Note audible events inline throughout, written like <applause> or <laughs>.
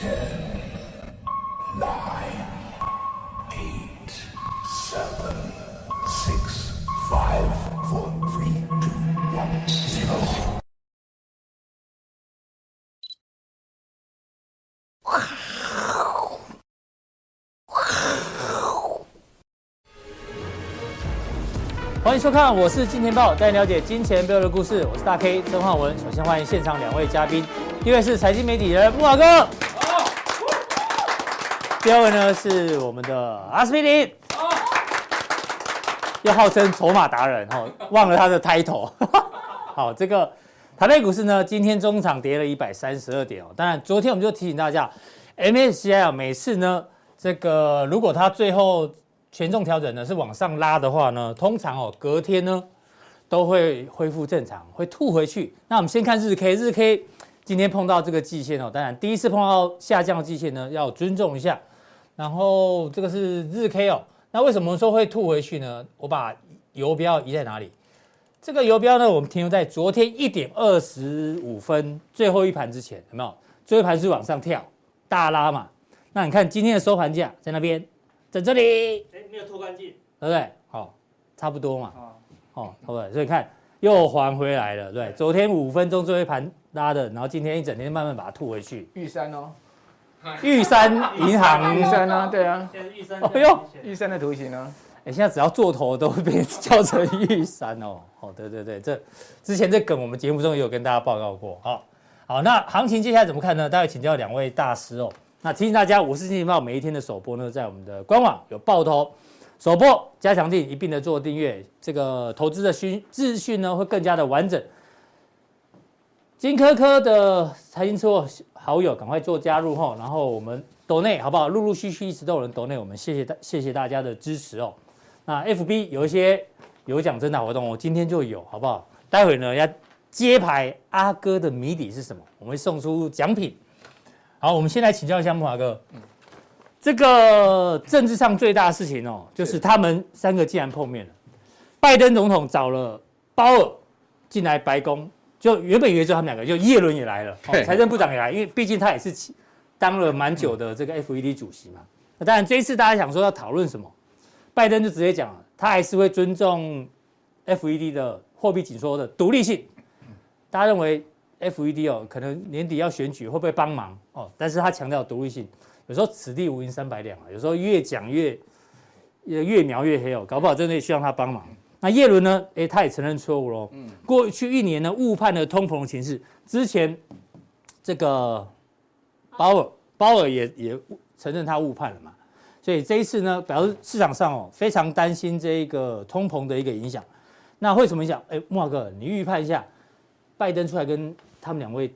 欢迎收看，我是金钱爆，带你了解金钱背后的故事。我是大 K 曾焕文。首先欢迎现场两位嘉宾，一位是财经媒体人木华哥，第二位呢是我们的阿司匹林，又号称筹码达人，哈，忘了他的 title。<laughs> 好，这个台北股市呢，今天中场跌了一百三十二点哦。当然，昨天我们就提醒大家，MSCI 每次呢，这个如果它最后权重调整呢是往上拉的话呢，通常哦隔天呢都会恢复正常，会吐回去。那我们先看日 K，日 K 今天碰到这个季线哦，当然第一次碰到下降的季线呢要尊重一下。然后这个是日 K 哦，那为什么说会吐回去呢？我把游标移在哪里？这个游标呢，我们停留在昨天一点二十五分最后一盘之前，有没有？最后一盘是往上跳大拉嘛？那你看今天的收盘价在那边。在这里，哎，没有拖干净，对不对？好，差不多嘛。哦，好，对不对？所以看又还回来了，对。昨天五分钟最后一盘拉的，然后今天一整天慢慢把它吐回去。玉山哦，<laughs> 玉山银行，玉山啊，<laughs> 对啊。现在玉山，哎呦，玉山的图形呢？哎，现在只要做头都会被叫成玉山哦。<laughs> 哦，对对对，这之前这梗我们节目中也有跟大家报告过。好，好，那行情接下来怎么看呢？待会请教两位大师哦。那提醒大家，我是金钱爆每一天的首播呢，在我们的官网有报头首播加强订一并的做订阅，这个投资的讯资讯呢会更加的完整。金科科的财经车好友赶快做加入吼，然后我们抖内好不好？陆陆续续一直都有人抖内，我们谢谢大谢谢大家的支持哦。那 FB 有一些有奖征答活动，我今天就有好不好？待会呢要揭牌阿哥的谜底是什么？我们会送出奖品。好，我们先来请教一下木华哥。这个政治上最大的事情哦，就是他们三个竟然碰面了。拜登总统找了鲍尔进来白宫，就原本以为就他们两个，就叶伦也来了，财政部长也来，因为毕竟他也是当了蛮久的这个 FED 主席嘛。那当然这一次大家想说要讨论什么，拜登就直接讲了，他还是会尊重 FED 的货币紧缩的独立性。大家认为？FED 哦，可能年底要选举，会不会帮忙哦？但是他强调独立性，有时候此地无银三百两啊，有时候越讲越越描越黑哦，搞不好真的需要他帮忙。那耶伦呢？诶，他也承认错误喽。嗯，过去一年呢，误判了通膨的形势。之前这个鲍尔鲍尔也也承认他误判了嘛，所以这一次呢，表示市场上哦非常担心这一个通膨的一个影响。那会什么影响？诶，木华哥，你预判一下，拜登出来跟。他们两位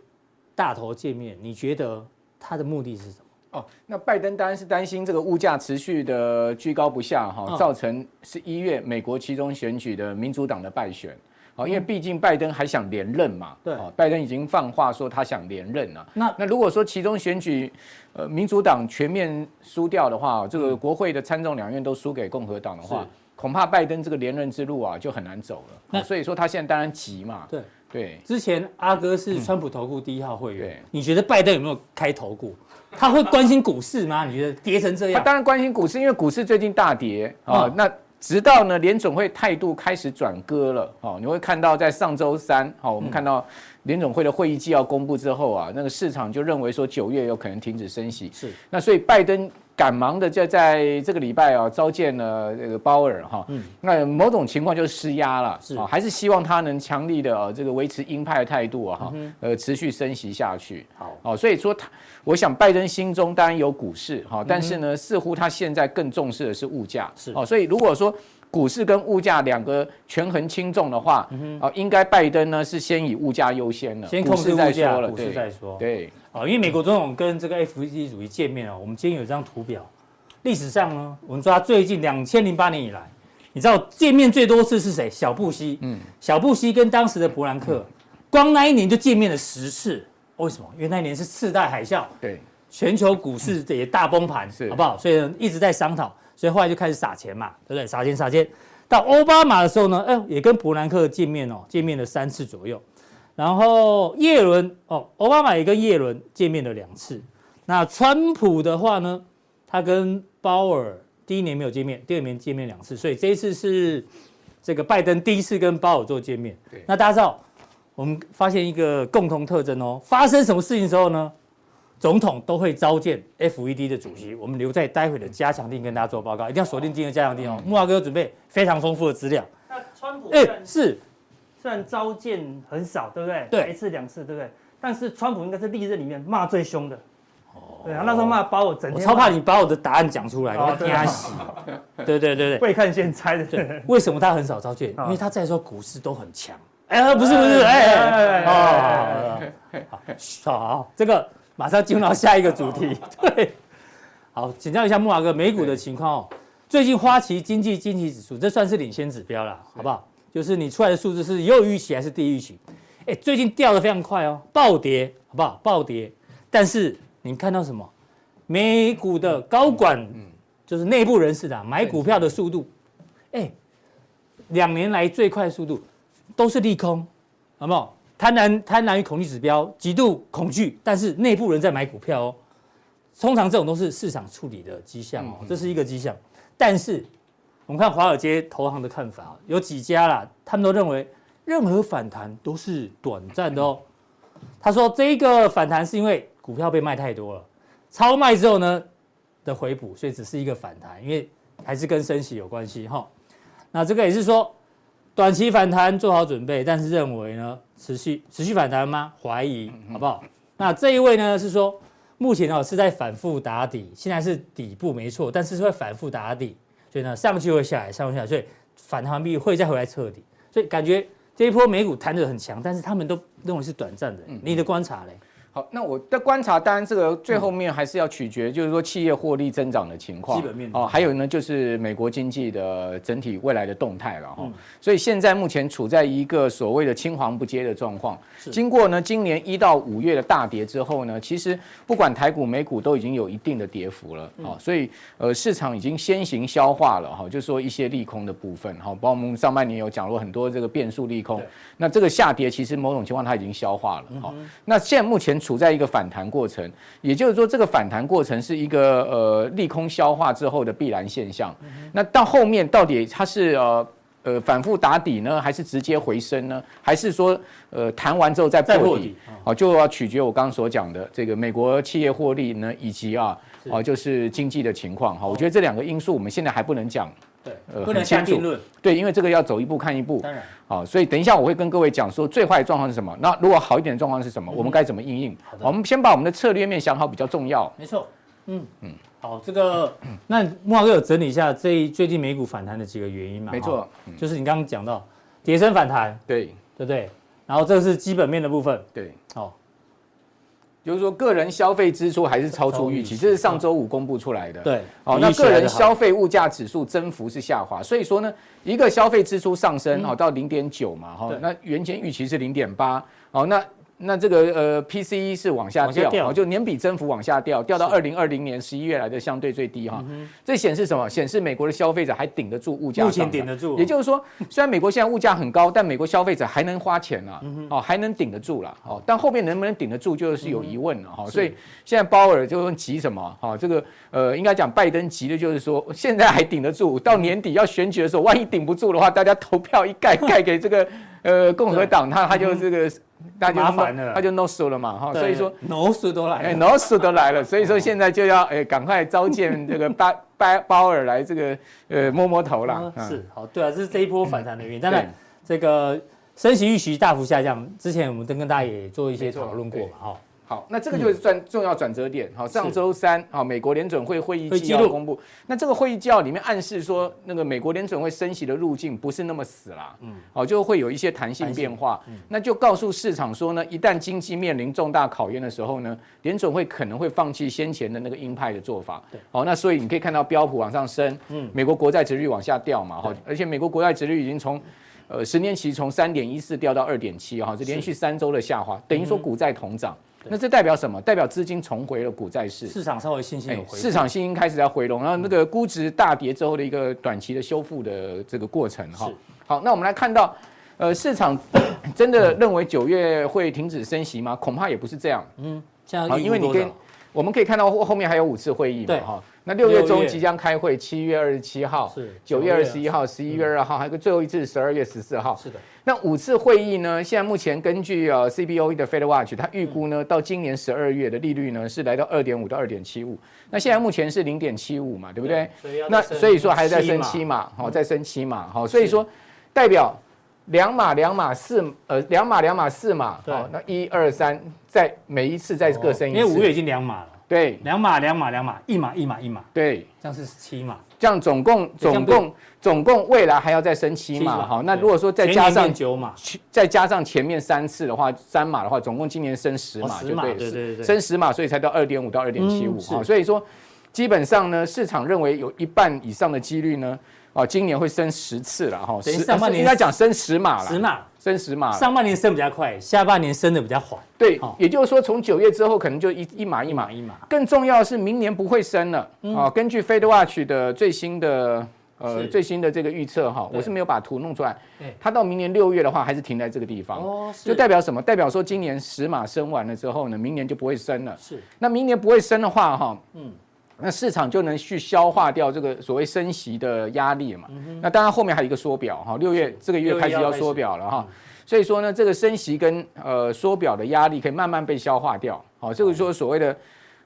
大头见面，你觉得他的目的是什么？哦，那拜登当然是担心这个物价持续的居高不下哈，哦、造成十一月美国其中选举的民主党的败选。好，因为毕竟拜登还想连任嘛。对，拜登已经放话说他想连任了。那那如果说其中选举，呃，民主党全面输掉的话，这个国会的参众两院都输给共和党的话，恐怕拜登这个连任之路啊就很难走了。那所以说他现在当然急嘛。对。对，之前阿哥是川普投顾第一号会员，你觉得拜登有没有开投顾？他会关心股市吗？你觉得跌成这样？他当然关心股市，因为股市最近大跌啊。那直到呢联总会态度开始转割了，哦，你会看到在上周三，好，我们看到联总会的会议纪要公布之后啊，那个市场就认为说九月有可能停止升息。是，那所以拜登。赶忙的就在这个礼拜啊，召见了这个鲍尔哈，嗯，那某种情况就是施压了，是。啊，还是希望他能强力的这个维持鹰派的态度啊，哈，呃，持续升息下去，好，哦，所以说他，我想拜登心中当然有股市哈，但是呢，似乎他现在更重视的是物价，是。哦，所以如果说。股市跟物价两个权衡轻重的话，啊，应该拜登呢是先以物价优先了，先控制再说了，股市再说。对，啊，因为美国总统跟这个 FED 主席见面哦，我们今天有张图表，历史上呢，我们说他最近两千零八年以来，你知道见面最多次是谁？小布希，嗯，小布希跟当时的伯南克，光那一年就见面了十次，为什么？因为那一年是次贷海啸，对，全球股市也大崩盘，是，好不好？所以一直在商讨。所以后来就开始撒钱嘛，对不对？撒钱撒钱，到奥巴马的时候呢，哎，也跟伯南克见面哦，见面了三次左右。然后叶伦哦，奥巴马也跟叶伦见面了两次。那川普的话呢，他跟鲍尔第一年没有见面，第二年见面两次，所以这一次是这个拜登第一次跟鲍尔做见面。对，那大家知道，我们发现一个共同特征哦，发生什么事情的时候呢，总统都会召见 FED 的主席。我们留在待会的加强錠跟大家做报告，一定要锁定今天的加强錠哦。木华哥有准备非常丰富的资料。那川普哎是，虽然召见很少，对不对？对，一次两次，对不对？但是川普应该是历任里面骂最凶的。哦对啊，那时候骂把我整天，我超怕你把我的答案讲出来，我天洗。对对对 <laughs> 对，会看先猜的。对，为什么他很少召见？因为他在说股市都很强。哎，不是不是，哎，哦，好，好，这个马上进入到下一个主题。对，好，请教一下木华哥，美股的情况哦。最近花旗经济经济指数，这算是领先指标了，好不好？就是你出来的数字是优于预期还是低于预期？哎，最近掉的非常快哦，暴跌，好不好？暴跌，但是。你看到什么？美股的高管，嗯，就是内部人士的买股票的速度，哎，两年来最快速度都是利空，好不好？贪婪贪婪与恐惧指标极度恐惧，但是内部人在买股票哦。通常这种都是市场处理的迹象哦，这是一个迹象。但是我们看华尔街投行的看法，有几家啦，他们都认为任何反弹都是短暂的哦。他说这一个反弹是因为。股票被卖太多了，超卖之后呢的回补，所以只是一个反弹，因为还是跟升息有关系哈。那这个也是说短期反弹做好准备，但是认为呢持续持续反弹吗？怀疑，好不好？那这一位呢是说目前哦是在反复打底，现在是底部没错，但是是会反复打底，所以呢上去会下来，上去下来，所以反弹完毕会再回来彻底，所以感觉这一波美股弹得很强，但是他们都认为是短暂的。你的观察嘞？好，那我的观察，当然这个最后面还是要取决，就是说企业获利增长的情况，基本面哦，还有呢就是美国经济的整体未来的动态了哈。所以现在目前处在一个所谓的青黄不接的状况。经过呢今年一到五月的大跌之后呢，其实不管台股、美股都已经有一定的跌幅了啊。所以呃市场已经先行消化了哈，就是说一些利空的部分哈，包括我们上半年有讲过很多这个变数利空。那这个下跌其实某种情况它已经消化了哈。那现在目前。处在一个反弹过程，也就是说，这个反弹过程是一个呃利空消化之后的必然现象。那到后面到底它是呃呃反复打底呢，还是直接回升呢？还是说呃弹完之后再破底？好，就要取决我刚刚所讲的这个美国企业获利呢，以及啊啊就是经济的情况。哈，我觉得这两个因素我们现在还不能讲。对，呃，不能下定论。对，因为这个要走一步看一步。当然，好，所以等一下我会跟各位讲说最坏的状况是什么。那如果好一点的状况是什么？我们该怎么应应？好的，我们先把我们的策略面想好比较重要。没错，嗯嗯，好，这个那木华哥有整理一下这最近美股反弹的几个原因嘛？没错，就是你刚刚讲到跌升反弹，对对不对？然后这是基本面的部分，对，好。就是说，个人消费支出还是超出预期，这是上周五公布出来的。对，哦，那个人消费物价指数增幅是下滑，所以说呢，一个消费支出上升，哦，到零点九嘛，哈，那原先预期是零点八，哦，那。那这个呃，PCE 是往下掉，掉就年比增幅往下掉，掉到二零二零年十一月来的相对最低哈。嗯、这显示什么？显示美国的消费者还顶得住物价。目前顶得住。也就是说，虽然美国现在物价很高，但美国消费者还能花钱啊，嗯、哦，还能顶得住了。哦，但后面能不能顶得住，就是有疑问了哈。嗯、所以现在鲍尔就问急什么？哈，这个呃，应该讲拜登急的就是说，现在还顶得住，到年底要选举的时候，万一顶不住的话，大家投票一盖 <laughs> 盖给这个呃共和党，他他就这个。那就麻烦了，他就 no 输了嘛，哈，所以说 no 输都来，哎，no 输都来了，<laughs> 所以说现在就要哎赶快召见这个 <laughs> 巴巴鲍尔来这个呃摸摸头了，是，好，对啊，这是这一波反弹的原因，当然这个升息预期大幅下降，之前我们都跟大家也做一些讨论过嘛，哈。好，那这个就是转重要转折点。好，上周三，好，美国联准会会议纪要公布。那这个会议纪要里面暗示说，那个美国联准会升息的路径不是那么死啦。嗯，好，就会有一些弹性变化。嗯，那就告诉市场说呢，一旦经济面临重大考验的时候呢，联准会可能会放弃先前的那个鹰派的做法。对，好，那所以你可以看到标普往上升，嗯，美国国债殖率往下掉嘛。哈，而且美国国债殖率已经从呃十年期从三点一四掉到二点七，哈，是连续三周的下滑，等于说股债同涨。那这代表什么？代表资金重回了股债市，市场稍微信心有回，市场信心开始在回笼，然后那个估值大跌之后的一个短期的修复的这个过程哈。好，那我们来看到，呃，市场真的认为九月会停止升息吗？恐怕也不是这样。嗯，好，因为你跟我们可以看到后后面还有五次会议嘛，哈。那六月中即将开会，七月二十七号，是九月二十一号，十一月二号，还有个最后一次十二月十四号。是的。那五次会议呢？现在目前根据呃 CBOE 的 Fed Watch，它预估呢，到今年十二月的利率呢是来到二点五到二点七五。那现在目前是零点七五嘛，对不对？那所以说还在升七嘛，好，再升七嘛，好，所以说代表两码两码四呃两码两码四码，好，那一二三，在每一次再各升一次。因为五月已经两码了。对，两码两码两码，一码一码一码，对，这样是七码，这样总共总共总共未来还要再升七码，好，那如果说再加上九码，再加上前面三次的话，三码的话，总共今年升十码就对，对对对，升十码，所以才到二点五到二点七五，哈，所以说基本上呢，市场认为有一半以上的几率呢。哦，今年会升十次了哈，上半年应该讲升十码了，十码升十码，上半年升比较快，下半年升的比较缓。对，也就是说从九月之后可能就一一码一码。一码。更重要的是明年不会升了。啊，根据 Fed Watch 的最新的呃最新的这个预测哈，我是没有把图弄出来，它到明年六月的话还是停在这个地方，就代表什么？代表说今年十码升完了之后呢，明年就不会升了。是，那明年不会升的话哈，嗯。那市场就能去消化掉这个所谓升息的压力嘛？那当然后面还有一个缩表哈，六月这个月开始要缩表了哈，所以说呢，这个升息跟呃缩表的压力可以慢慢被消化掉。好，这个说所谓的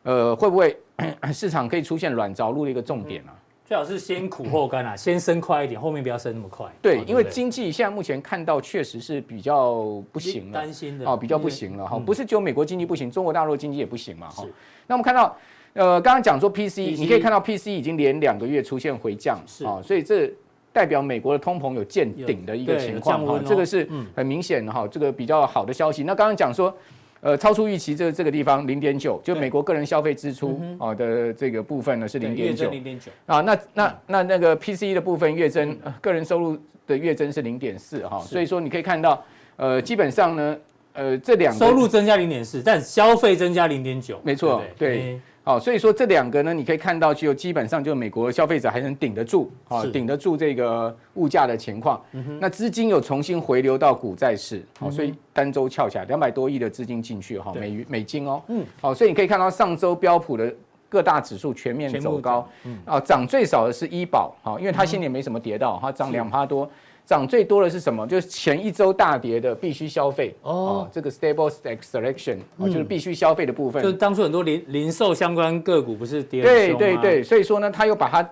呃会不会 <clears throat> 市场可以出现软着陆的一个重点啊？最好是先苦后甘啊，先升快一点，后面不要升那么快。对，因为经济现在目前看到确实是比较不行了，担心的哦，比较不行了哈，嗯、不是只有美国经济不行，中国大陆经济也不行嘛哈。那我们看到。呃，刚刚讲说 PC，你可以看到 PC 已经连两个月出现回降，是啊，所以这代表美国的通膨有见顶的一个情况哈，这个是很明显的哈，这个比较好的消息。那刚刚讲说，呃，超出预期这这个地方零点九，就美国个人消费支出啊的这个部分呢是零点九，零点九啊，那那那那个 PC 的部分月增，个人收入的月增是零点四哈，所以说你可以看到，呃，基本上呢，呃，这两个收入增加零点四，但消费增加零点九，没错，对。好，所以说这两个呢，你可以看到就基本上就美国消费者还能顶得住，好顶得住这个物价的情况。嗯、那资金有重新回流到股债市，好、所以单周翘起来两百多亿的资金进去，哈，美元美金哦，嗯，好，所以你可以看到上周标普的各大指数全面走高，嗯，啊，涨最少的是医保，好，因为它现在也没什么跌到，它涨两趴多。涨最多的是什么？就是前一周大跌的必须消费。哦，这个 stable stock selection 就是必须消费的部分。就是当初很多零零售相关个股不是跌？对对对，所以说呢，它又把它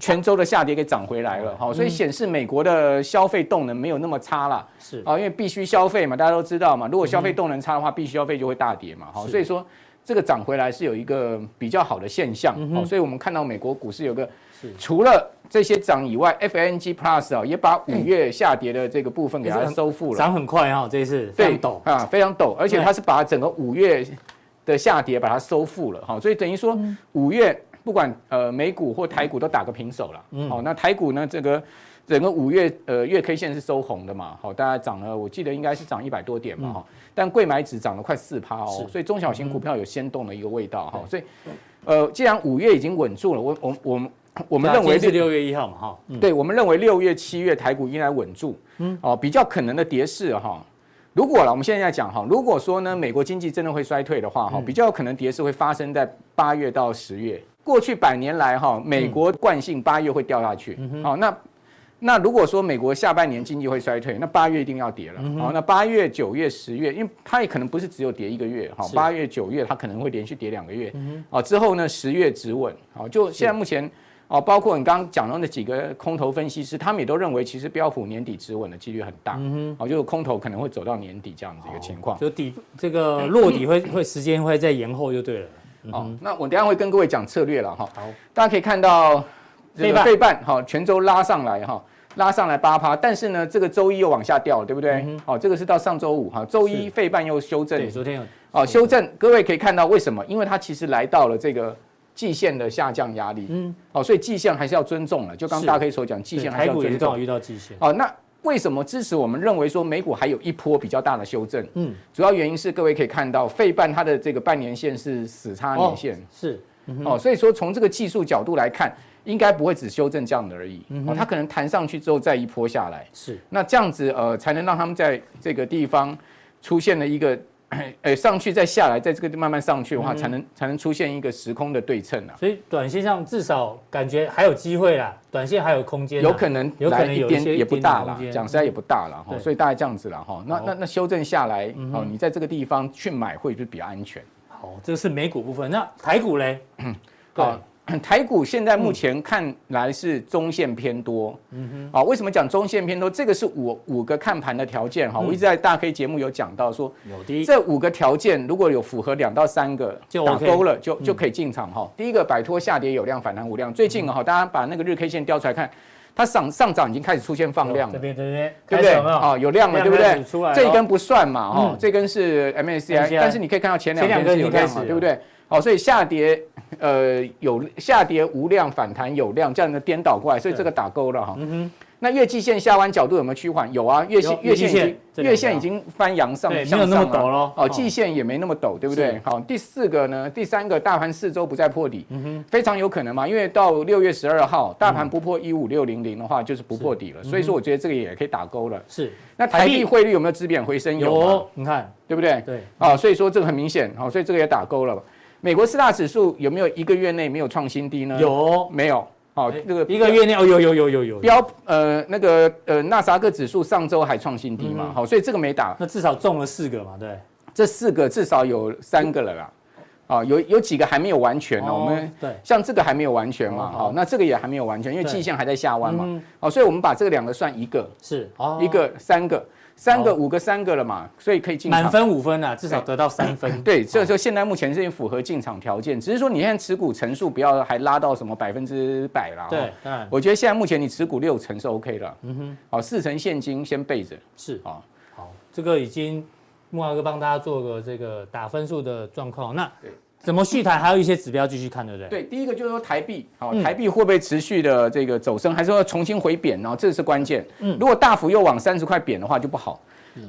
全周的下跌给涨回来了，好，所以显示美国的消费动能没有那么差了。是。啊，因为必须消费嘛，大家都知道嘛，如果消费动能差的话，必须消费就会大跌嘛，好，所以说这个涨回来是有一个比较好的现象，好，所以我们看到美国股市有个除了。这些涨以外，FANG Plus 啊，也把五月下跌的这个部分给它收复了，涨很快哈，这一次非常陡啊，非常陡，而且它是把整个五月的下跌把它收复了哈，所以等于说五月不管呃美股或台股都打个平手了，好，那台股呢这个整个五月呃月 K 线是收红的嘛，好，大家涨了，我记得应该是涨一百多点嘛哈，但柜买指涨了快四趴哦，所以中小型股票有先动的一个味道哈，所以呃既然五月已经稳住了，我我我们。我们认为是六月一号嘛，哈，对，我们认为六月、七月台股应该稳住，嗯，哦，比较可能的跌势哈。如果了，我们现在讲哈，如果说呢，美国经济真的会衰退的话，哈，比较有可能跌势会发生在八月到十月。过去百年来哈，美国惯性八月会掉下去，好，那那如果说美国下半年经济会衰退，那八月一定要跌了，好，那八月、九月、十月，因为它也可能不是只有跌一个月，哈，八月、九月它可能会连续跌两个月，哦，之后呢，十月止稳，好，就现在目前。哦，包括你刚刚讲到那几个空头分析师，他们也都认为，其实标普年底止稳的几率很大。嗯哼，哦，就是空头可能会走到年底这样子一个情况。就底这个落底会会时间会再延后就对了。哦，那我等下会跟各位讲策略了哈。好，大家可以看到这个费半哈全州拉上来哈，拉上来八趴，但是呢这个周一又往下掉了，对不对？好，这个是到上周五哈，周一费半又修正。对，昨天有。哦，修正，各位可以看到为什么？因为它其实来到了这个。季线的下降压力，嗯，哦，所以季线还是要尊重了。就刚刚大 K 所讲，季线还是要尊重。遇到季线。哦，那为什么支持我们认为说美股还有一波比较大的修正？嗯，主要原因是各位可以看到，费半它的这个半年线是死叉年线，是，哦，所以说从这个技术角度来看，应该不会只修正这样的而已。哦，它可能弹上去之后再一波下来。是，那这样子呃，才能让他们在这个地方出现了一个。呃，上去再下来，在这个慢慢上去的话，才能才能出现一个时空的对称啊。所以短线上至少感觉还有机会啦，短线还有空间，有可能有可能有一些也不大啦，讲实在也不大了哈。对所以大概这样子了哈。那那那修正下来，嗯哦，你在这个地方去买会不会比较安全？好，这个是美股部分。那台股嘞？对。啊台股现在目前看来是中线偏多，嗯哼，啊，为什么讲中线偏多？这个是五五个看盘的条件哈，我一直在大 K 节目有讲到说，有的这五个条件如果有符合两到三个就打勾了，就就可以进场哈。第一个摆脱下跌有量反弹无量，最近哈，大家把那个日 K 线调出来看，它上上涨已经开始出现放量了，这边这边对不对？啊，有量了，对不对？这一根不算嘛，哈，这根是 MACI，但是你可以看到前两根是有量嘛，对不对？好，所以下跌。呃，有下跌无量，反弹有量，这样的颠倒过来，所以这个打勾了哈。嗯哼。那月季线下弯角度有没有趋缓？有啊，月线月线已经月线已经翻阳上向上了。哦，季线也没那么陡，对不对？好，第四个呢，第三个大盘四周不再破底，嗯哼，非常有可能嘛，因为到六月十二号大盘不破一五六零零的话，就是不破底了。所以说，我觉得这个也可以打勾了。是。那台币汇率有没有止贬回升？有，你看，对不对？对。啊，所以说这个很明显，好，所以这个也打勾了。美国四大指数有没有一个月内没有创新低呢？有，没有？好，那个一个月内哦，有有有有有标呃那个呃纳斯达克指数上周还创新低嘛？好，所以这个没打，那至少中了四个嘛？对，这四个至少有三个了啦。啊，有有几个还没有完全呢？我们对，像这个还没有完全嘛？好，那这个也还没有完全，因为季线还在下弯嘛。好，所以我们把这个两个算一个，是一个三个。三个五个三个了嘛，所以可以进场。满分五分啊，至少得到三分。对，所以说现在目前是符合进场条件，只是说你现在持股成数不要还拉到什么百分之百啦。对，我觉得现在目前你持股六成是 OK 了。嗯哼，好，四成现金先备着。是啊，好，这个已经木华哥帮大家做个这个打分数的状况。那怎么续台？还有一些指标继续看，对不对？对，第一个就是说台币，好，台币会不会持续的这个走升，还是说重新回贬？然后这是关键。嗯，如果大幅又往三十块贬的话，就不好。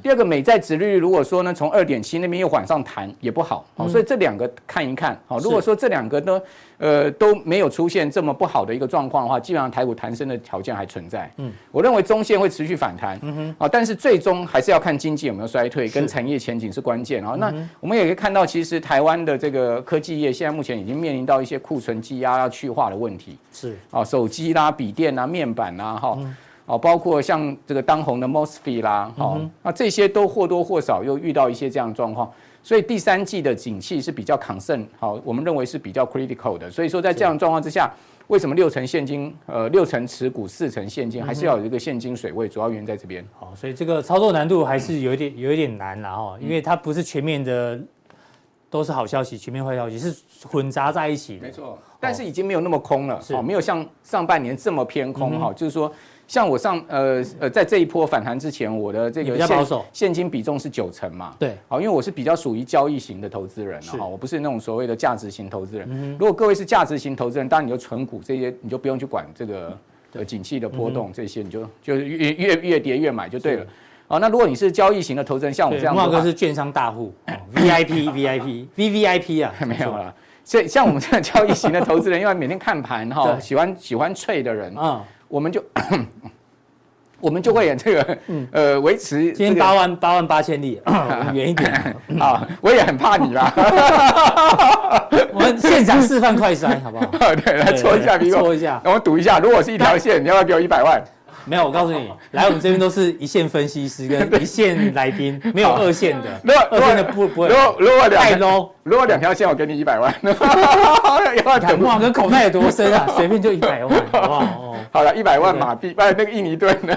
第二个美债殖利率如果说呢，从二点七那边又往上弹也不好，好，所以这两个看一看，好，如果说这两个呢，呃都没有出现这么不好的一个状况的话，基本上台股弹升的条件还存在。嗯，我认为中线会持续反弹，嗯哼，啊，但是最终还是要看经济有没有衰退，跟产业前景是关键。啊。那我们也可以看到，其实台湾的这个科技业现在目前已经面临到一些库存积压要去化的问题，是。啊，手机啦、笔电啦、面板啦，哈。哦，包括像这个当红的 Mosfet 啦，好、嗯，那这些都或多或少又遇到一些这样的状况，所以第三季的景气是比较 concern，好，我们认为是比较 critical 的，所以说在这样的状况之下，为什么六成现金，呃，六成持股，四成现金，还是要有一个现金水位，主要原因在这边。好，所以这个操作难度还是有一点有一点难了哈，因为它不是全面的都是好消息，全面坏消息是混杂在一起的。没错，但是已经没有那么空了，好，没有像上半年这么偏空哈，就是说。像我上呃呃，在这一波反弹之前，我的这个现现金比重是九成嘛？对，好，因为我是比较属于交易型的投资人哈，我不是那种所谓的价值型投资人。如果各位是价值型投资人，当然你就存股这些，你就不用去管这个呃景气的波动这些，你就就越越越跌越买就对了。好，那如果你是交易型的投资人，像我这样，木华哥是券商大户，<laughs> VIP VIP VVIP 啊，<laughs> 没有了。所以像我们这样交易型的投资人，因为每天看盘哈，<laughs> 喜欢喜欢 trade 的人啊。我们就，<coughs> 我们就会演这个，呃，维持今天八万八万八千里，<laughs> 远一点 <laughs> 啊，我也很怕你啦。<laughs> 我们现场示范快筛，好不好？对，来搓一下比我，搓一下，然后赌一下，如果是一条线，你要不要给我一百万？没有，我告诉你，<laughs> 来我们这边都是一线分析师跟 <laughs> 一线来宾，没有二线的。如果二线的不不会。如果如果两太 low，如果两条线，我给你一百万。<laughs> 哇，跟口袋有多深啊？随便就一百万，好不好？哦，好了，一百万马币，哎，那个印尼盾呢？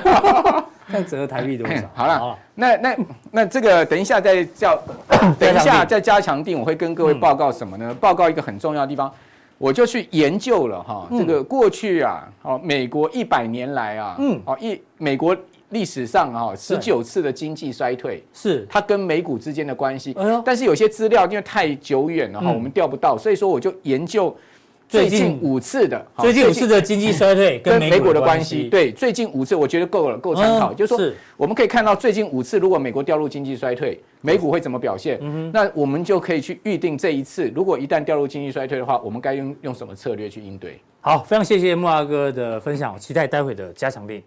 那折合台币多少？好了，那那那这个等一下再叫，<coughs> 等一下再加强定，我会跟各位报告什么呢？报告一个很重要的地方。我就去研究了哈，这个过去啊，哦，美国一百年来啊，嗯，哦，一美国历史上啊，十九次的经济衰退是它跟美股之间的关系。但是有些资料因为太久远了哈，我们调不到，所以说我就研究。最近五次的，最近五次的经济衰退跟美股的关系，对，最近五次我觉得够了，够参考。就是说，我们可以看到最近五次，如果美国掉入经济衰退，美股会怎么表现？那我们就可以去预定这一次，如果一旦掉入经济衰退的话，我们该用用什么策略去应对？好，非常谢谢木阿哥的分享，我期待待会的加强錠。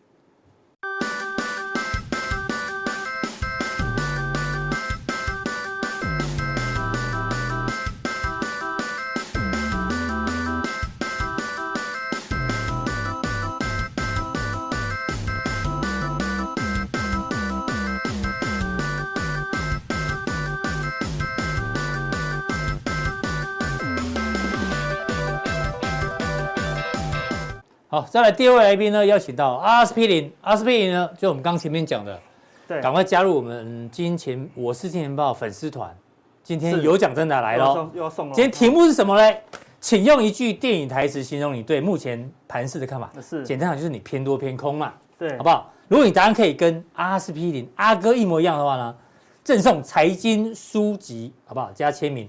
好，再来第二位来宾呢，邀请到阿司匹林，阿司匹林呢，就我们刚前面讲的，对，赶快加入我们金钱我是金钱豹粉丝团，今天有奖真的来喽，又要送了。今天题目是什么嘞？请用一句电影台词形容你对目前盘市的看法。是简单讲就是你偏多偏空嘛，对，好不好？如果你答案可以跟阿司匹林阿哥一模一样的话呢，赠送财经书籍，好不好？加签名。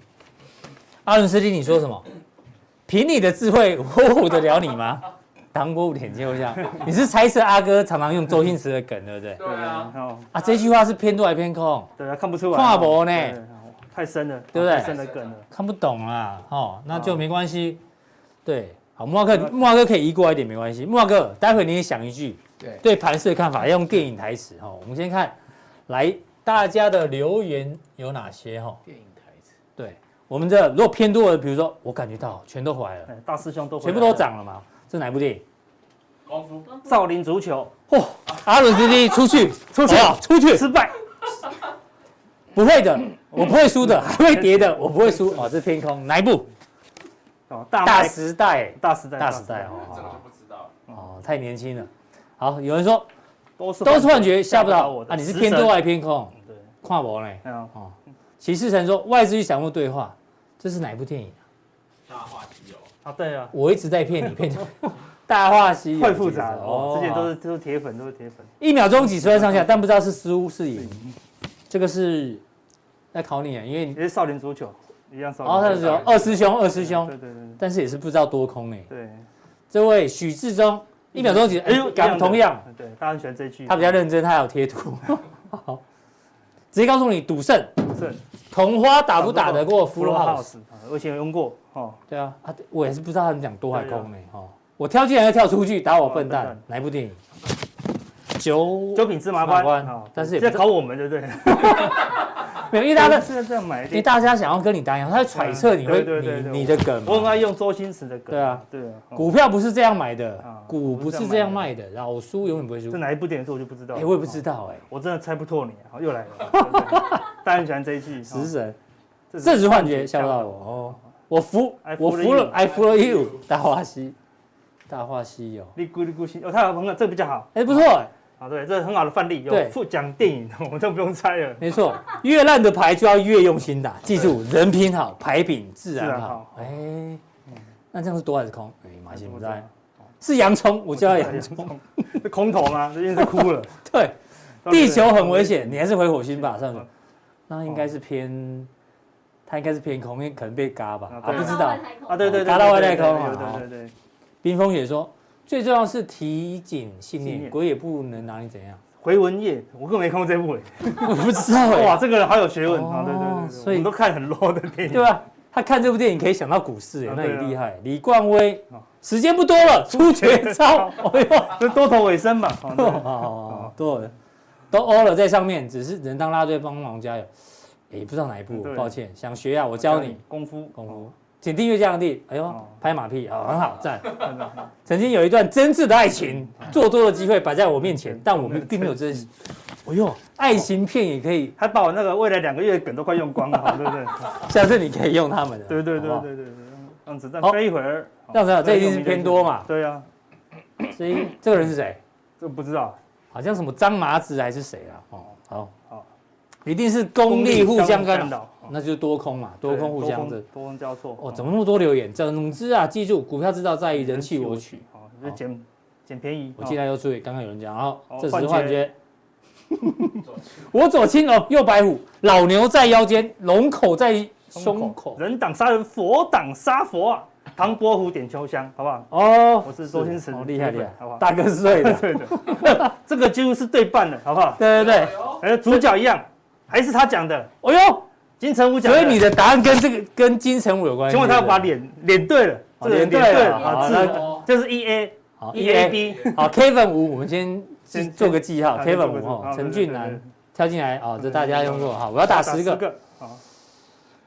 阿伦斯基，你说什么？凭你的智慧，我唬得了你吗？当过五点就像，你是猜测阿哥常常用周星驰的梗，对不对？对啊，哦，啊，这句话是偏多还是偏空？对啊，看不出来，跨博呢太深了，对不对太深的梗了。看不懂啊，哦，那就没关系。对，好，木华哥，木华哥可以移过来一点，没关系。木华哥，待会你也想一句对，对盘势的看法，要用电影台词哈。我们先看，来大家的留言有哪些哈？电影台词，对，我们这如果偏多的，比如说我感觉到全都回来了，哎大师兄都回全部都涨了嘛。这哪部电影？功夫少林足球嚯、阿伦斯基出去，<laughs> 出去，出去，失败，不会的，我不会输的，<laughs> 还会跌的，我不会输。哦，这天空，哪一部？哦，大大时代，大时代大时代哦。这个就不知道。哦，太年轻了。好，有人说都是都是幻觉，吓不到我啊！你是偏多还是偏空？对，跨博呢？哎呀，哦，骑士神说外资与散户对话，这是哪一部电影啊？大话西游，啊对啊，我一直在骗你，骗你。<laughs> 大话西游太复杂了，哦哦，之前都是都是铁粉，都是铁粉，一秒钟几十万上下，但不知道是输是赢。这个是在考你啊，因为也是少林足球一样少林。哦，他是说二师兄，二师兄。对，对对但是也是不知道多空呢。对，这位许志忠，一秒钟几，哎呦，刚同样，对，大家很喜欢这一句，他比较认真，他还有贴图。好，<laughs> 直接告诉你，赌圣。是同花打不打得过 Full House？我以前用过哦，对啊，啊，我也是不知道他们讲多还空呢。哦，我跳进来又跳出去，打我笨蛋哦笨蛋。哪一部电影？九九品芝麻官，但是也在考我们，对不对？没有，因为大家是 <laughs> 这样买的因为，大家想要跟你答一样，他在揣测你会你你的梗嘛。我很爱用周星驰的梗，对啊，对啊，哦股票不是这样买的啊，股不是这样卖的，老输永远不会输这。哪一部电影是我就不知道，哎，我也不知道哎，我真的猜不透你，好又来了，<laughs> 大家很喜欢这一季，食神，这这是幻觉，吓到我哦。我服 I，我服了 you，I follow you。大话西，大话西游，你咕哩咕心，哦，他有朋友，这个比较好，哎，不错。哎，啊，对，这是很好的范例，有对。副讲电影，我们都不用猜了，没错，越烂的牌就要越用心打，记住人品好，牌品自然好。哎，那这样是多还是空？哎，马先不在，是洋葱，我叫他洋葱。是空头吗？<laughs> 这因为是哭了，对，地球很危险，你还是回火星吧，算了。嗯。那应该是偏，他应该是偏空，因为可能被嘎吧，啊，啊不知道。啊，对对对，达到外太空对对对，冰风雪说，最重要是提紧信念，鬼也不能拿你怎样。回文业，我根本没看过这部诶，我不知道哎，哇，这个人好有学问哦啊，对对对对，所以都看很 low 的电影，对吧？他看这部电影可以想到股市，那也厉害。李冠威啊，时间不多了，出绝招。<laughs> 哎呦，就多头尾声嘛，好好好，都都欧了在上面，只是人当拉队帮忙加油。也不知道哪一部，抱歉，想学啊，我教你功夫功夫。请订阅这样的地，哎呦哦，拍马屁啊，很好，赞。<laughs> 曾经有一段真挚的爱情，做多的机会摆在我面前，但我们并没有珍惜。哎呦，爱情片也可以，还把我那个未来两个月的梗都快用光了，对不对？<laughs> 下次你可以用他们的。对对对对对对，让子弹好飞一会儿。这样子啊，这一定是偏多嘛。对呀，所以这个人是谁？这不知道。好像什么张麻子还是谁啊？哦，好，好，一定是功利互相干，扰，那就是多空嘛，多空互相的的。多空交错。哦，怎么那么多留言？总之啊，记住，股票之道在于人弃我取。哦，就捡捡便宜。我进来又注意，刚刚有人讲，哦哦，这只是幻幻觉。我左青龙，右白虎，老牛在腰间，龙口在胸口。人挡杀人，佛挡杀佛啊！唐伯虎点秋香，好不好？哦，我是周星驰哦，厉害厉害，好不好？大哥是对的，<laughs> 对的，这个几乎是对半的，好不好？对对对。哎，主角一样，还是他讲的，哎呦，金城武讲。所以你的答案跟这个跟金城武有关系。请问他要把脸脸对了，哦这个脸对了啊，好字就是 E A 好 E A B，好，Kevin 五，我们先先做个记号啊，Kevin 五哦好，陈俊南跳进来哦，这大家用过哈，我要打十个。个。好，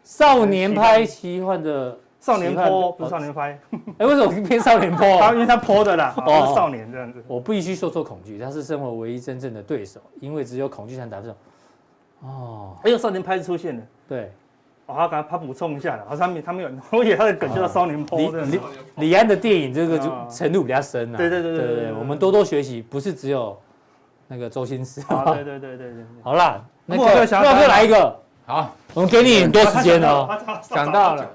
少年拍奇幻的少年坡不是少年拍，哎，为什么偏少年他坡？<laughs> 因为他坡的啦，<laughs> 哦不是少年这样子。我必须说出恐惧，他是生活唯一真正的对手，因为只有恐惧才能打胜。哦，还有少年拍出现了，对，我，他刚他补充一下了，好像他没他没有，<laughs> 我以为他的梗就叫少年波的。李李安的电影这个就程度比较深啊。对对对对对，我们多多学习，不是只有那个周星驰。对对对对对。<laughs> 好啦，那个莫哥来一个，好，我们给你很多时间哦。<laughs> 想到了，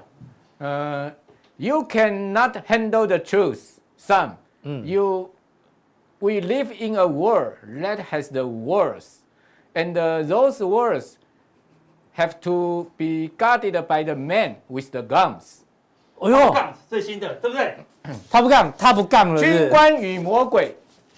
呃，You cannot handle the truth, son. 嗯，You, we live in a world that has the words, and those words. Have to be guarded by the man with the guns。哦哟，最新的，对不对？<coughs> 他不干，他不干了。军官与魔鬼。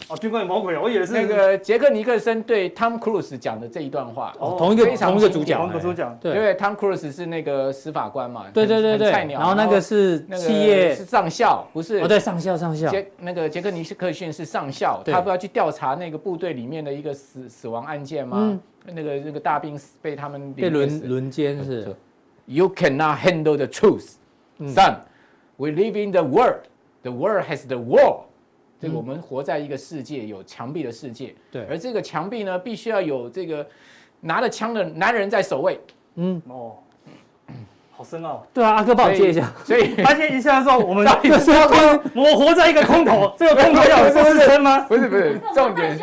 哦，军官与魔鬼，我以为是那个杰克尼克森对汤姆克鲁斯讲的这一段话。哦，同一个同一个主角，同一个主角。对，因为汤姆克鲁斯是那个司法官嘛。对对对对。菜鸟。然后那个是企业是上校，不是？哦，对，上校上校。杰那个杰克尼克逊是上校，他不要去调查那个部队里面的一个死死亡案件吗？那个那个大兵被他们被轮轮奸是，You cannot handle the truth, son. We live in the world. The world has the wall. 这个我们活在一个世界有墙壁的世界。对，而这个墙壁呢，必须要有这个拿着枪的男人在守卫。嗯哦，<coughs> 好深奥。对啊，阿哥帮我接一下。所以 <laughs> 发现一下说，我们 <laughs> 我活在一个空头，<laughs> 这个空头要有支撑吗？不是不是，重点。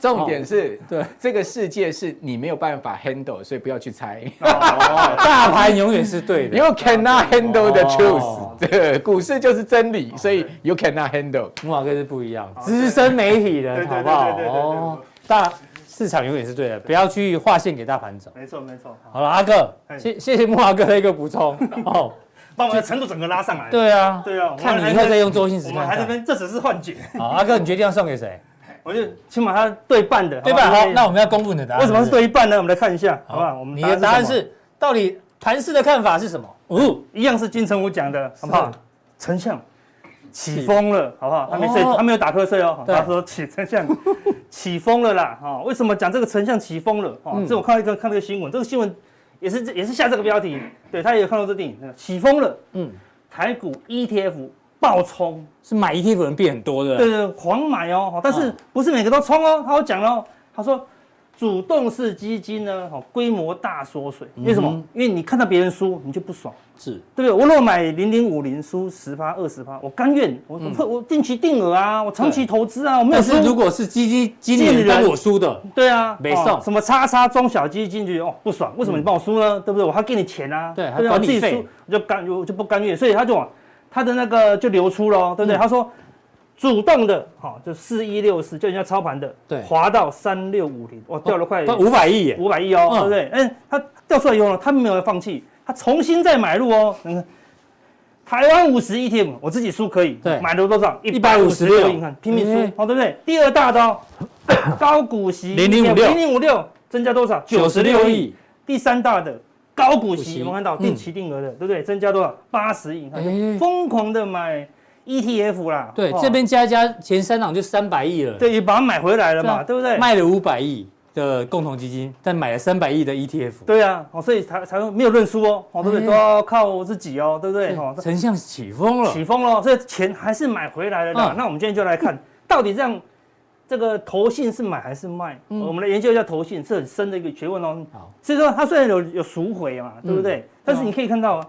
重点是对这个世界是你没有办法 handle，所以不要去猜。<laughs> 大盘永远是对的。You cannot handle the truth。对，股市就是真理，所以 you cannot handle。木马哥是不一样，资深媒体人，好不好？哦，大市场永远是对的，不要去划线给大盘走。没错没错。好了，阿哥，谢谢谢木马哥的一个补充 <laughs> 哦，把我们的程度整个拉上来。对啊，对啊，看你以后再用周星驰看。还这边这只是幻觉。好，阿哥，你决定要送给谁？我就起码他对半的，对半好，那我们要公布你的答案。为什么是对一半呢？我们来看一下，好不好？我们你的答案是到底盘势的看法是什么？哦，一样是金城武讲的，好不好？丞相起风了，好不好？他没睡，他没有打瞌睡哦。他说起丞相 <laughs> 起风了啦，哈，为什么讲这个丞相起风了？哦，这我看一个看这个新闻，这个新闻也是也是下这个标题，对他也有看到这电影，起风了，嗯，台股 ETF。爆冲是买 ETF 人变很多的，对对，狂买哦，但是不是每个都冲哦？他有讲哦，他说主动式基金呢，哈，规模大缩水，为什么？因为你看到别人输，你就不爽，是对不对？我如果买零零五零输十趴二十趴，我甘愿，我我我定期定额啊，我长期投资啊，我没有输。但是如果是基金经理人我输的，对啊，没送什么叉叉中小基金就哦不爽，为什么你帮我输呢？对不对？我还给你钱啊，对，还管理费，我就甘我就不甘愿，所以他就往。他的那个就流出了，对不对？嗯、他说主动的，好，就四一六四，就人家操盘的，对，滑到三六五零，哇，掉了快五百亿，五百亿哦，对不对？嗯，他掉出来以后呢，他没有放弃，他重新再买入哦。你看，台湾五十 ETF，我自己输可以，对，买了多少？一百五十六，你看拼命输，好，对不对？第二大刀，<coughs> 高股息零零五六，零零五六增加多少？九十六亿。第三大的。高股息，我们看到定期定额的，对不对？增加多少？八十亿，疯狂的买 ETF 啦。对，这边加加前三档就三百亿了。对，也把它买回来了嘛，对不对？卖了五百亿的共同基金，但买了三百亿的 ETF。对啊，哦，所以才才没有认输哦，哦，对不对？都要靠自己哦，对不对？哦，丞相起风了，起风了，所以钱还是买回来了的。那我们今天就来看，到底这样。这个投信是买还是卖？嗯、我们来研究一下投信，是很深的一个学问哦。好，所以说它虽然有有赎回嘛，对不对？嗯、但是你可以看到啊，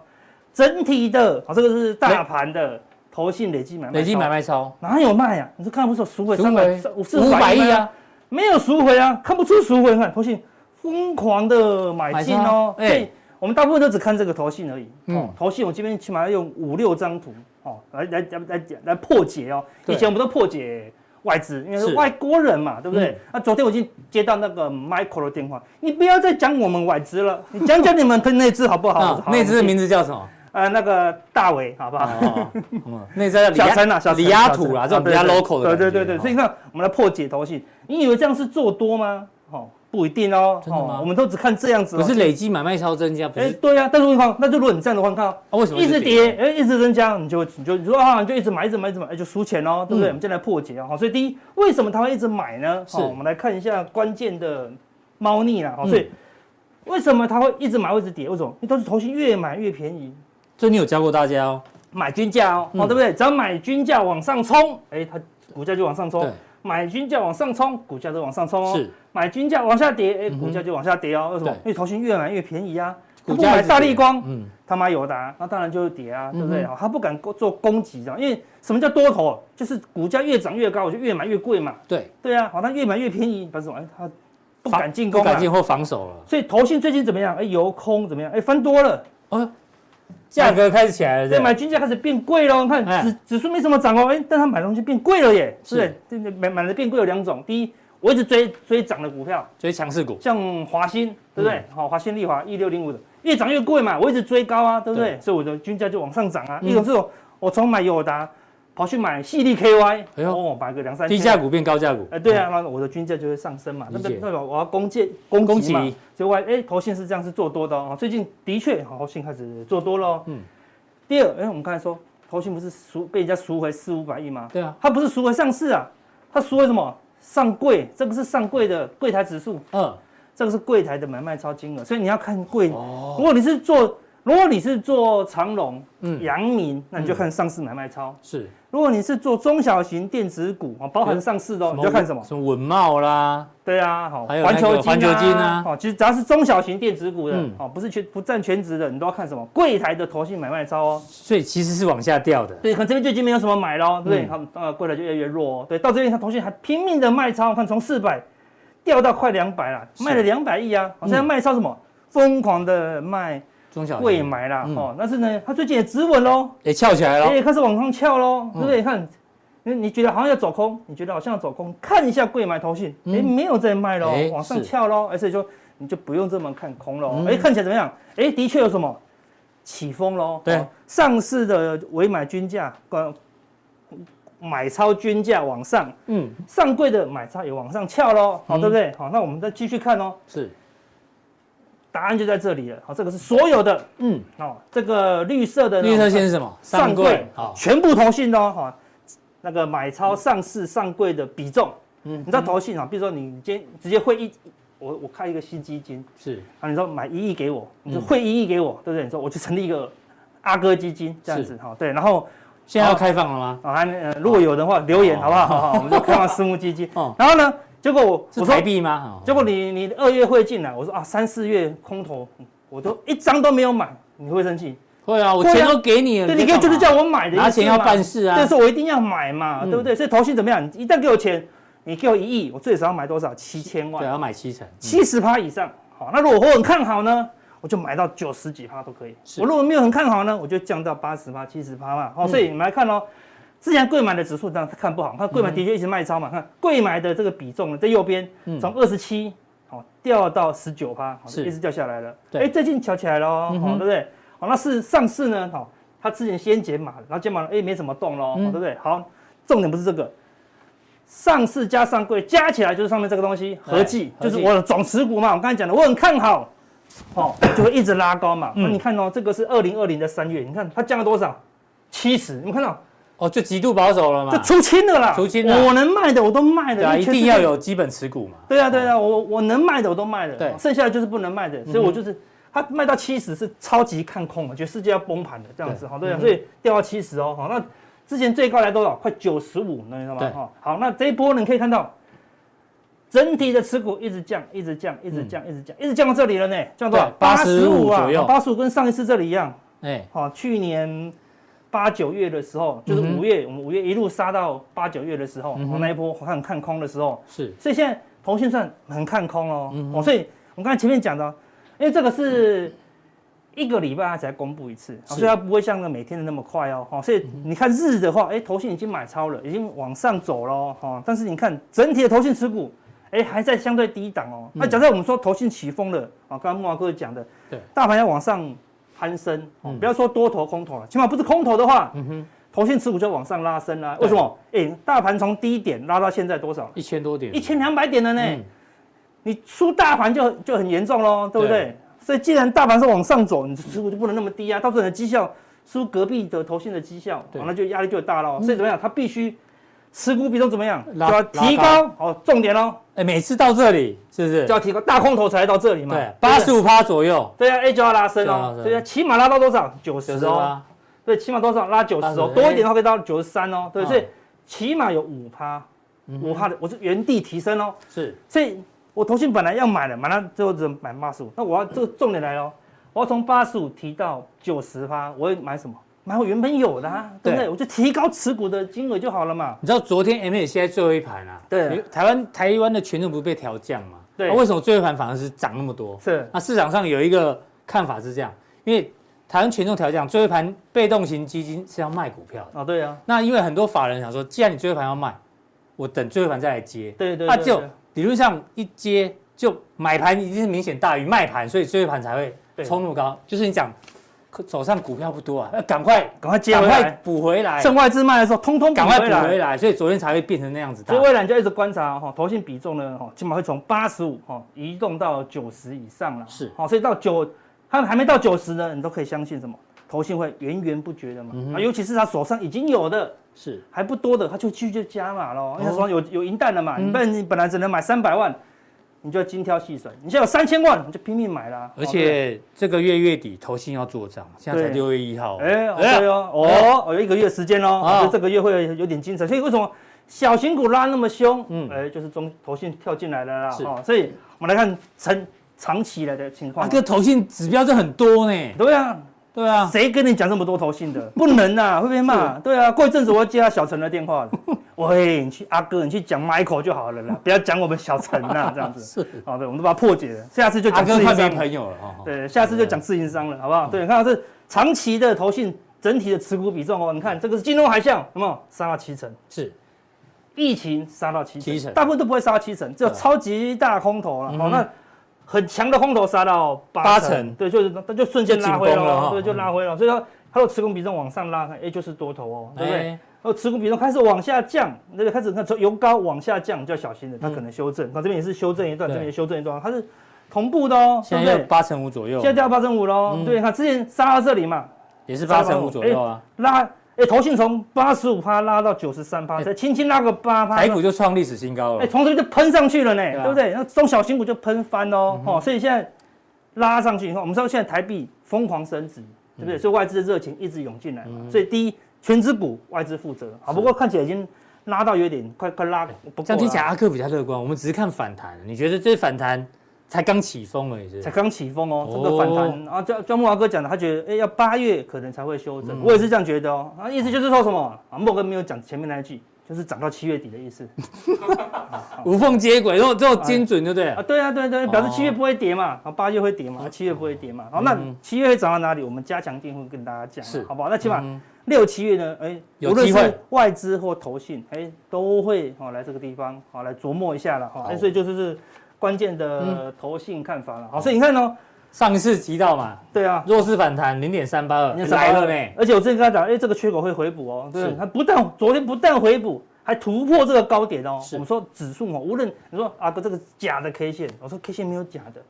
整体的啊，这个是大盘的投信累计买卖，累计买卖超哪有卖啊？你说看不出赎回三百五五百亿啊？没有赎回啊，看不出赎回。你看投信疯狂的买进哦，所以我们大部分都只看这个投信而已。嗯，投信我这边起码要用五六张图哦，来来来来来破解哦。以前我们都破解。外资，因为是外国人嘛，对不对？那昨天我已经接到那个 Michael 的电话，你不要再讲我们外资了，你讲讲你们的内资好不好？内资的名字叫什么？呃，那个大伟，好不好？内资叫小陈啊，小李亚土啊，这种比较 local 的。对对对对，所以你看我们来破解投信，你以为这样是做多吗？好。不一定哦，真的吗？我们都只看这样子。可是累积买卖超增加，不是？对呀，但是我讲，那就如果你这样的话，看啊，为什么一直跌？哎，一直增加，你就你就你说啊，你就一直买，一直买，一直买，哎，就输钱哦，对不对？我们就来破解啊，好，所以第一，为什么他会一直买呢？好，我们来看一下关键的猫腻啦，好，所以为什么他会一直买，一直跌？为什么？因为都是投信越买越便宜。这你有教过大家哦，买均价哦，好，对不对？只要买均价往上冲，哎，它股价就往上冲。买均价往上冲，股价都往上冲哦。是，买均价往下跌，哎，股价就往下跌哦。为什么？因为投信越买越便宜啊。他不买大力光，嗯，他买友达，那当然就是跌啊，对不对？他不敢做攻击的，因为什么叫多头？就是股价越涨越高，我就越买越贵嘛。对对啊，好，他越买越便宜，但是哎，他不敢进攻，不敢进或防守了。所以投信最近怎么样？哎，由空怎么样？哎，翻多了，哦，价格开始起来了，对，买均价开始变贵喽。你看指指数没什么涨哦，哎，但他买东西变贵了耶，是对，买买的变贵有两种，第一。我一直追追涨的股票，追强势股，像华新，对不对？好、嗯，华新丽华一六零五的，越涨越贵嘛，我一直追高啊，对不对？所以我的均价就往上涨啊。嗯、一种是我我从买友达跑去买矽力 KY，哎呦，哦，买个两三千，低价股变高价股，哎，对啊，那我的均价就会上升嘛。那个代表我要攻建攻击嘛。所以我哎，投信是这样是做多的哦。最近的确，投信开始做多了。嗯。第二，哎，我们刚才说投信不是赎被人家赎回四五百亿吗？对啊。它不是赎回上市啊，它赎回什么？上柜，这个是上柜的柜台指数，嗯，这个是柜台的买卖超金额，所以你要看柜。哦，如果你是做，如果你是做长荣、嗯，阳明，那你就看上市买卖超。是。如果你是做中小型电子股啊，包含上市的，你就看什么？什么稳茂啦？对啊，好，还有环球环球晶啊，哦，其实只要是中小型电子股的，哦，不是全不占全值的，你都要看什么？柜台的投信买卖超哦。所以其实是往下掉的。对，可能这边就已经没有什么买了，对不对？他们呃柜台就越来越弱哦。对，到这边他投信还拼命的卖超，看从四百掉到快两百了，卖了两百亿啊！现在卖超什么？疯狂的卖。中小柜买啦，哦，但是呢，它最近也止稳喽，也翘起来了，也开始往上翘喽，对不对？看，你你觉得好像要走空，你觉得好像要走空，看一下柜买投信，哎，没有在卖喽，往上翘喽，而且说你就不用这么看空喽，哎，看起来怎么样？哎，的确有什么起风喽，对，上市的委买均价，买超均价往上，嗯，上柜的买超也往上翘喽，好，对不对？好，那我们再继续看哦，是。答案就在这里了，好，这个是所有的，嗯，哦，这个绿色的绿色线是什么？上柜，好，全部投信哦，哈，那个买超上市上柜的比重，嗯，你知道投信啊，比如说你今天直接汇一，我我开一个新基金，是，啊，你说买一亿给我，你就汇一亿给我，对不对？你说我就成立一个阿哥基金这样子，哈，对，然后现在要开放了吗？啊，如果有的话留言好不好？<laughs> 好，我们就开放私募基金，哦，然后呢？结果我是台币吗？结果你你二月会进来，我说啊三四月空头，我都一张都没有买，你会生气？会啊，我钱都给你了，对，你可以就是叫我买的，拿钱要办事啊，但是我一定要买嘛，对不对？所以投信怎么样？一旦给我钱，你给我一亿，我最少要买多少？七千万，对，要买七成，七十趴以上。好，那如果我很看好呢，我就买到九十几趴都可以。我如果没有很看好呢，我就降到八十趴、七十趴嘛。好，所以你们来看哦。之前贵买的指数这样看不好，看贵买的确一直卖超嘛，看贵买的这个比重呢，在右边从二十七好掉到十九趴，是一直掉下来了。哎，最近瞧起来了哦，对不对？好，那是上市呢，好，它之前先减码，然后减码了，哎，没怎么动喽，对不对？好，重点不是这个，上市加上柜加起来就是上面这个东西，合计就是我的总持股嘛。我刚才讲的，我很看好，好，就会一直拉高嘛。那你看哦，这个是二零二零的三月，你看它降了多少？七十，你们看到？哦，就极度保守了嘛，就出清了啦，出清了。我能卖的我都卖了，一定要有基本持股嘛。对啊，对啊，我我能卖的我都卖了，对，剩下的就是不能卖的，所以我就是它卖到七十是超级看空嘛，觉得世界要崩盘的这样子，好，对啊，所以掉到七十哦，好，那之前最高来多少？快九十五，你知道吗？哈，好，那这一波你可以看到，整体的持股一直降，一直降，一直降，一直降，一直降到这里了呢，降到八十五啊，八十五跟上一次这里一样，哎，好，去年。八九月的时候，就是五月，我们五月一路杀到八九月的时候，我那一波很看空的时候，是，所以现在投信算很看空哦，哦，所以我刚才前面讲的，因为这个是一个礼拜它才公布一次，所以它不会像那每天的那么快哦，所以你看日的话，哎，投信已经买超了，已经往上走了，哈，但是你看整体的投信持股，哎，还在相对低档哦，那假设我们说投信起风了，啊，刚刚木华哥讲的，对，大盘要往上。攀升，不要说多头空头了，起码不是空头的话，嗯哼，投信持股就往上拉升了。为什么？哎，大盘从低点拉到现在多少？一千多点，一千两百点了呢。你输大盘就就很严重喽，对不对？所以既然大盘是往上走，你持股就不能那么低啊，到时候你的绩效输隔壁的投信的绩效，那就压力就大了。所以怎么样？它必须。持股比重怎么样？就要提高哦，重点哦。哎，每次到这里是不是就要提高？大空头才到这里嘛。对，八十五趴左右。对啊，A 就要拉升哦。对啊，起码拉到多少？九十哦。对，起码多少？拉九十哦。多一点的话可以到九十三哦。对，所以起码有五趴，五趴的，我是原地提升哦。是，所以我投信本来要买的，买了最后只能买八十五。那我要这个重点来喽，我要从八十五提到九十趴，我会买什么？买我原本有的，啊，对不对？我就提高持股的金额就好了嘛。你知道昨天 MSCI 现在最后一盘啊？对，台湾台湾的权重不是被调降吗？对，为什么最后一盘反而是涨那么多？是，那市场上有一个看法是这样，因为台湾权重调降，最后一盘被动型基金是要卖股票的。哦，对啊。那因为很多法人想说，既然你最后一盘要卖，我等最后一盘再来接。对对。那就理论上一接就买盘一定是明显大于卖盘，所以最后一盘才会冲那么高。就是你讲。手上股票不多啊，要 <laughs> 赶快赶快接回来，补回来。趁外资卖的时候，通通赶快补回来。所以昨天才会变成那样子。所以未来就一直观察哈，投信比重呢哈，起码会从八十五哈移动到九十以上了。是，好，所以到九，它还没到九十呢，你都可以相信什么？投信会源源不绝的嘛。啊，尤其是他手上已经有的，是还不多的，他就继续就加码喽。因为说有有银弹了嘛，你不然你本来只能买三百万。你就要精挑细选，你现在有三千万，你就拼命买啦。而且这个月月底投信要做账，现在才六月一号。哎，对哦，哦，有一个月时间哦，这个月会有点精神。所以为什么小型股拉那么凶？嗯，哎，就是中投信跳进来了啦。是，所以我们来看长长期来的情况。这个投信指标就很多呢。对啊。对啊，谁跟你讲这么多投信的？<laughs> 不能啊，会被骂。对啊，过一阵子我要接到小陈的电话。喂，你去阿哥，你去讲 Michael 就好了啦，<laughs> 不要讲我们小陈呐，这样子。<laughs> 是，好的，我们都把它破解了。下次就讲自营商朋友了哈对，下次就讲自营商了，好不好？对，你看这长期的投信整体的持股比重哦，你看这个是金融海啸，有没有杀到七成？是，疫情杀到七成，大部分都不会杀到七成，只有超级大空头了。好，那。很强的空头杀到八成，对，就是它就瞬间拉回了，对，就拉回了，所以说它的持股比重往上拉，哎，就是多头哦，对不对？然后持股比重开始往下降，那个开始看从由高往下降，就要小心了，它可能修正。那这边也是修正一段，这边也修正一段，它是同步的哦，现在八成五左右，现在掉八成五喽，对，看之前杀到这里嘛，也是八成五左右啊，拉。哎，投信从八十五趴拉到九十三趴，再轻轻拉个八趴，台股就创历史新高了。哎，从这边就喷上去了呢，对不对？那中小型股就喷翻喽，哦，所以现在拉上去以后，我们知道现在台币疯狂升值，对不对？所以外资的热情一直涌进来嘛。所以第一，全资股外资负责，好，不过看起来已经拉到有点快快拉不过。这样听起来阿克比较乐观，我们只是看反弹，你觉得这反弹？才刚起风而已，才刚起风哦，这个反弹啊，叫叫木华哥讲的，他觉得哎，要八月可能才会修正，我也是这样觉得哦。啊，意思就是说什么啊？木哥没有讲前面那一句，就是涨到七月底的意思，<laughs> 无缝接轨，然后最后精准，对不对？啊，对啊，对对，表示七月不会跌嘛，啊，八月会跌嘛，七月不会跌嘛。好，那七月会涨到哪里？我们加强定会跟大家讲，是，好不好？那起码六七月呢，哎，无论是外资或投信，哎，都会好来这个地方，好来琢磨一下了哈。哎，所以就是是。关键的投信看法了，好，所以你看哦，上一次提到嘛，对啊，弱势反弹零点三八二来了呢，而且我之前跟他讲，哎，这个缺口会回补哦，对，它不但昨天不但回补，还突破这个高点哦。我们说指数哦，无论你说阿哥这个假的 K 线，我说 K 线没有假的，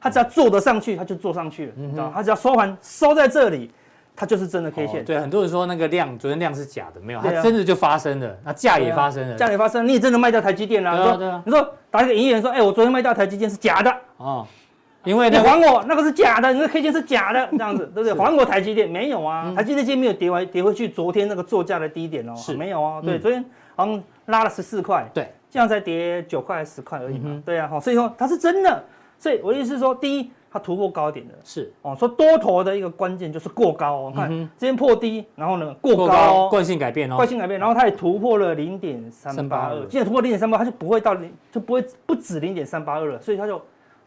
它只要做得上去，它就做上去了，你知道，它只要收盘收在这里，它就是真的 K 线。对，很多人说那个量昨天量是假的，没有，它真的就发生了，那价也发生了，价也发生，你也真的卖掉台积电了，对啊，你说。打一个营业员说：“哎，我昨天卖掉台积电是假的哦，因为你还我那个是假的，你那 K 线是假的，这样子 <laughs> 对不对？还我台积电没有啊？台积电今天没有跌回跌回去昨天那个作价的低点哦，是没有啊？对，昨天好像拉了十四块，对，这样才跌九块十块而已嘛，对啊，好，所以说它是真的，所以我的意思是说，第一。”它突破高点的。是。哦，说多头的一个关键就是过高哦，看今天破低，然后呢过高，惯性改变哦，惯性改变，然后它也突破了零点三八二，既然突破零点三八，它就不会到零，就不会不止零点三八二了，所以它就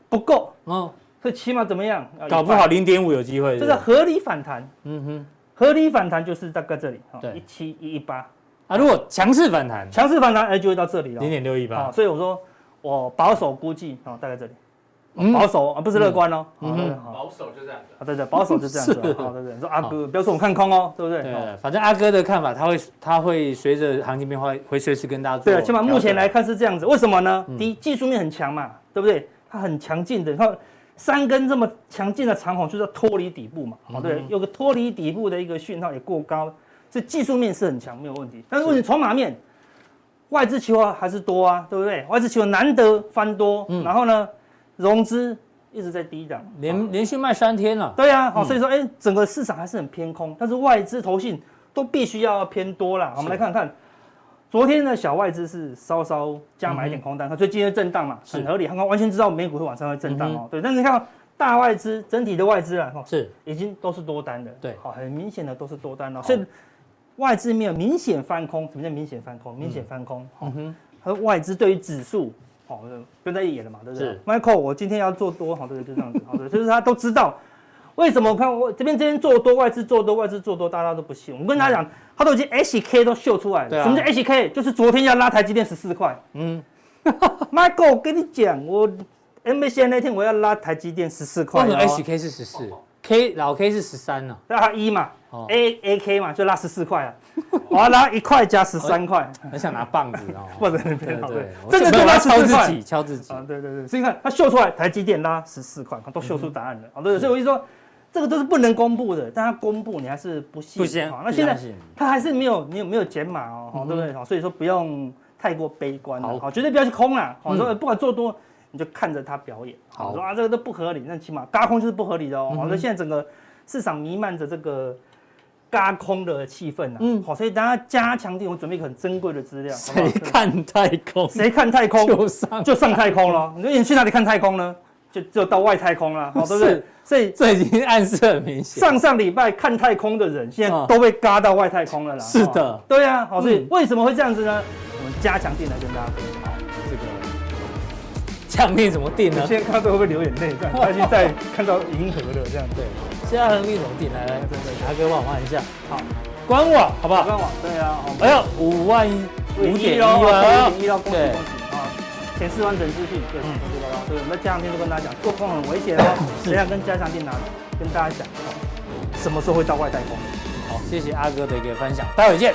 不够。哦，所以起码怎么样？搞不好零点五有机会，这是合理反弹，嗯哼，合理反弹就是大概这里，对，一七一一八。啊，如果强势反弹，强势反弹哎就会到这里了，零点六一八，所以我说我保守估计啊，大概这里。保守啊，不是乐观哦。保守就这样子。啊，对对，保守就这样子。<laughs> 好，对对。说阿哥，不要说我看空哦，对不对？对，反正阿哥的看法，他会他会随着行情变化，会随时跟大家做。对，起码目前来看是这样子。为什么呢？第一，技术面很强嘛，对不对？它很强劲的，你看三根这么强劲的长红，就是要脱离底部嘛。好，对，有个脱离底部的一个讯号也过高，所以技术面是很强，没有问题。但是问题筹码面，外资期货还是多啊，对不对？外资期货难得翻多，然后呢？融资一直在低档，连连续卖三天了。对啊，好，所以说，哎，整个市场还是很偏空，但是外资投信都必须要偏多啦。我们来看看，昨天的小外资是稍稍加买一点空单，它所以今天震荡嘛，很合理。他们完全知道美股会往上会震荡哦。对，但是你看大外资整体的外资啊，是。已经都是多单的，对，好，很明显的都是多单了，所以外资没有明显翻空，什么叫明显翻空？明显翻空，嗯哼，和外资对于指数，好，跟在一起了嘛，对不对？Michael，我今天要做多，好，对，就这样子，好的，<laughs> 就是他都知道。为什么我看我这边这边做多，外资做多，外资做多，大家都不信。我跟大家讲，他都已经 HK 都秀出来了。什么叫 HK？就是昨天要拉台积电十四块。嗯，<laughs> Michael，我跟你讲，我 MACD 那天我要拉台积电十四块。为什么 HK 是十四？K 老 K 是十三呢？那他一嘛，A A K 嘛，就拉十四块啊。我要拉一块加十三块。很想拿棒子哦。或者那边对，真的就拉敲自己，敲自己。啊，对对对。所以你看，他秀出来台积电拉十四块，都秀出答案了。好，对，所以我就说。这个都是不能公布的，但他公布你还是不信。不信。那现在他还是没有，没有没有减码哦，对不对？好，所以说不用太过悲观。好，绝对不要去空啊。好，说不管做多，你就看着他表演。好，说啊这个都不合理，那起码嘎空就是不合理的哦。好，所以现在整个市场弥漫着这个轧空的气氛啊。嗯。好，所以大家加强定，我准备一个很珍贵的资料。谁看太空？谁看太空？就上就上太空了。你说你去哪里看太空呢？就就到外太空了，好，对不对？所以这已经暗示很明显。上上礼拜看太空的人，现在都被嘎到外太空了啦。是的，对啊，好，所以为什么会这样子呢？我们加强定来跟大家分享。好，这个强錠怎么定呢？现在看到会不会流眼泪？这样，他现在看到银河了，这样对。加强錠怎么定？来来，大哥帮我换一下。好，官网好不好？官网对啊。哎呦，五万一，五点一万，五点一哦，恭喜恭喜。前四完整资讯，对，我们加强錠都跟大家讲，做空很危险哦。等下跟加强店拿，跟大家讲，什么时候会到外太空？好，谢谢阿哥的一个分享，待会见。